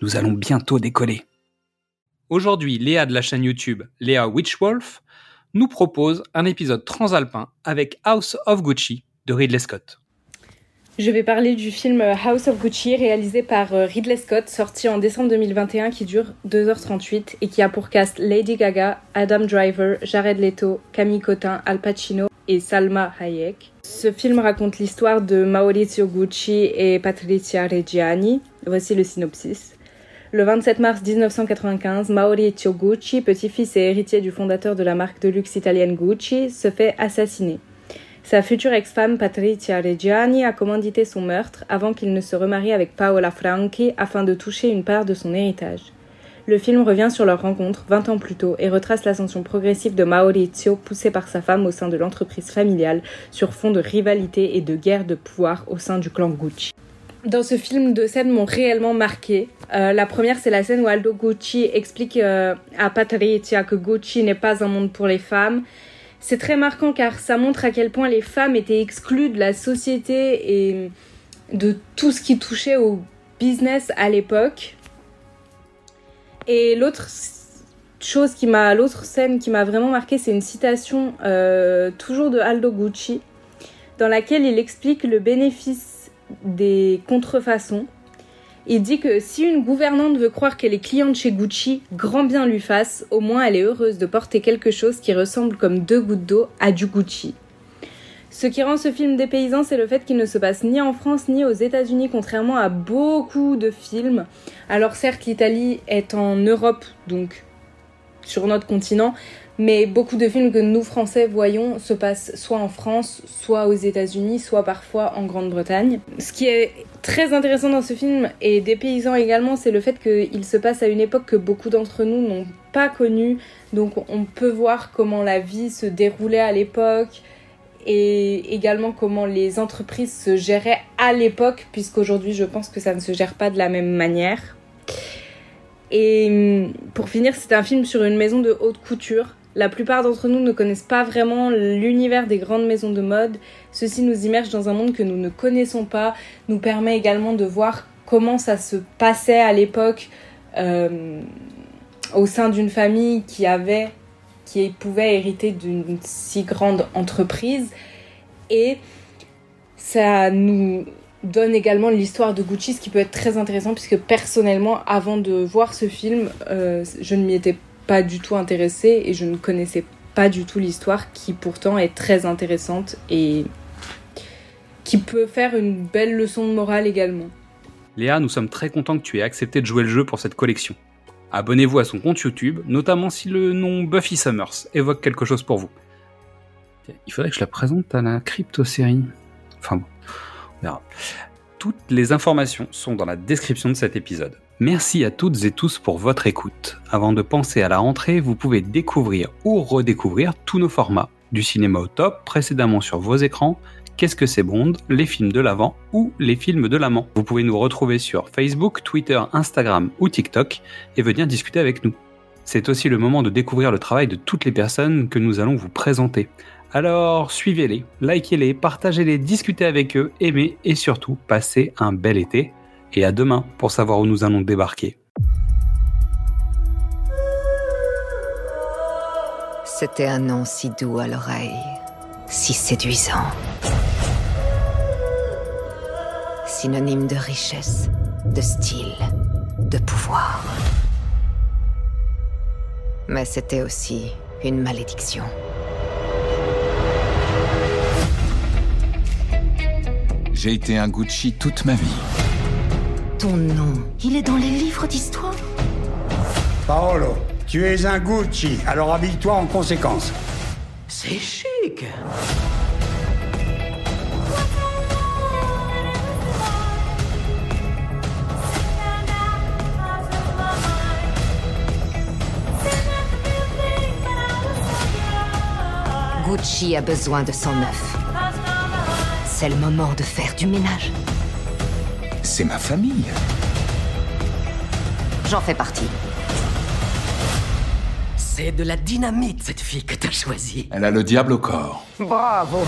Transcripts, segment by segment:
nous allons bientôt décoller. Aujourd'hui, Léa de la chaîne YouTube Léa Witchwolf nous propose un épisode transalpin avec House of Gucci de Ridley Scott. Je vais parler du film House of Gucci réalisé par euh, Ridley Scott, sorti en décembre 2021, qui dure 2h38 et qui a pour cast Lady Gaga, Adam Driver, Jared Leto, Camille Cotin, Al Pacino et Salma Hayek. Ce film raconte l'histoire de Maurizio Gucci et Patrizia Reggiani. Voici le synopsis. Le 27 mars 1995, Maurizio Gucci, petit-fils et héritier du fondateur de la marque de luxe italienne Gucci, se fait assassiner. Sa future ex-femme Patrizia Reggiani a commandité son meurtre avant qu'il ne se remarie avec Paola Franchi afin de toucher une part de son héritage. Le film revient sur leur rencontre 20 ans plus tôt et retrace l'ascension progressive de Maurizio poussé par sa femme au sein de l'entreprise familiale sur fond de rivalité et de guerre de pouvoir au sein du clan Gucci dans ce film, deux scènes m'ont réellement marqué. Euh, la première, c'est la scène où Aldo Gucci explique euh, à Patrizia que Gucci n'est pas un monde pour les femmes. C'est très marquant car ça montre à quel point les femmes étaient exclues de la société et de tout ce qui touchait au business à l'époque. Et l'autre chose qui m'a, l'autre scène qui m'a vraiment marqué, c'est une citation euh, toujours de Aldo Gucci, dans laquelle il explique le bénéfice des contrefaçons. Il dit que si une gouvernante veut croire qu'elle est cliente chez Gucci, grand bien lui fasse, au moins elle est heureuse de porter quelque chose qui ressemble comme deux gouttes d'eau à du Gucci. Ce qui rend ce film dépaysant, c'est le fait qu'il ne se passe ni en France ni aux États-Unis, contrairement à beaucoup de films. Alors certes, l'Italie est en Europe, donc sur notre continent, mais beaucoup de films que nous, Français, voyons se passent soit en France, soit aux États-Unis, soit parfois en Grande-Bretagne. Ce qui est très intéressant dans ce film et dépaysant également, c'est le fait qu'il se passe à une époque que beaucoup d'entre nous n'ont pas connue. Donc on peut voir comment la vie se déroulait à l'époque et également comment les entreprises se géraient à l'époque, puisqu'aujourd'hui je pense que ça ne se gère pas de la même manière. Et pour finir, c'est un film sur une maison de haute couture la plupart d'entre nous ne connaissent pas vraiment l'univers des grandes maisons de mode. Ceci nous immerge dans un monde que nous ne connaissons pas, nous permet également de voir comment ça se passait à l'époque euh, au sein d'une famille qui avait, qui pouvait hériter d'une si grande entreprise. Et ça nous donne également l'histoire de Gucci, ce qui peut être très intéressant puisque personnellement, avant de voir ce film, euh, je ne m'y étais pas du tout intéressée et je ne connaissais pas du tout l'histoire qui pourtant est très intéressante et qui peut faire une belle leçon de morale également. Léa, nous sommes très contents que tu aies accepté de jouer le jeu pour cette collection. Abonnez-vous à son compte YouTube, notamment si le nom Buffy Summers évoque quelque chose pour vous. Il faudrait que je la présente à la crypto-série. Enfin bon, on verra. Toutes les informations sont dans la description de cet épisode. Merci à toutes et tous pour votre écoute. Avant de penser à la rentrée, vous pouvez découvrir ou redécouvrir tous nos formats. Du cinéma au top, précédemment sur vos écrans, Qu'est-ce que c'est Bond, les films de l'avant ou les films de l'amant. Vous pouvez nous retrouver sur Facebook, Twitter, Instagram ou TikTok et venir discuter avec nous. C'est aussi le moment de découvrir le travail de toutes les personnes que nous allons vous présenter. Alors suivez-les, likez-les, partagez-les, discutez avec eux, aimez et surtout passez un bel été et à demain pour savoir où nous allons débarquer. C'était un nom si doux à l'oreille, si séduisant. Synonyme de richesse, de style, de pouvoir. Mais c'était aussi une malédiction. J'ai été un Gucci toute ma vie. Ton nom, il est dans les livres d'histoire Paolo, tu es un Gucci, alors habille-toi en conséquence. C'est chic. Gucci a besoin de son neuf. C'est le moment de faire du ménage. C'est ma famille. J'en fais partie. C'est de la dynamite, cette fille que t'as choisie. Elle a le diable au corps. Bravo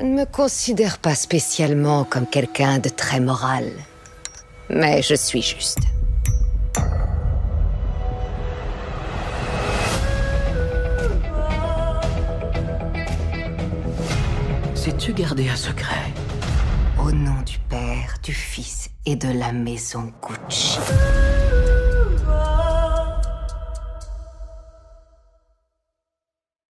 Je ne me considère pas spécialement comme quelqu'un de très moral. Mais je suis juste. Sais-tu garder un secret? Au nom du Père, du Fils et de la maison Gucci.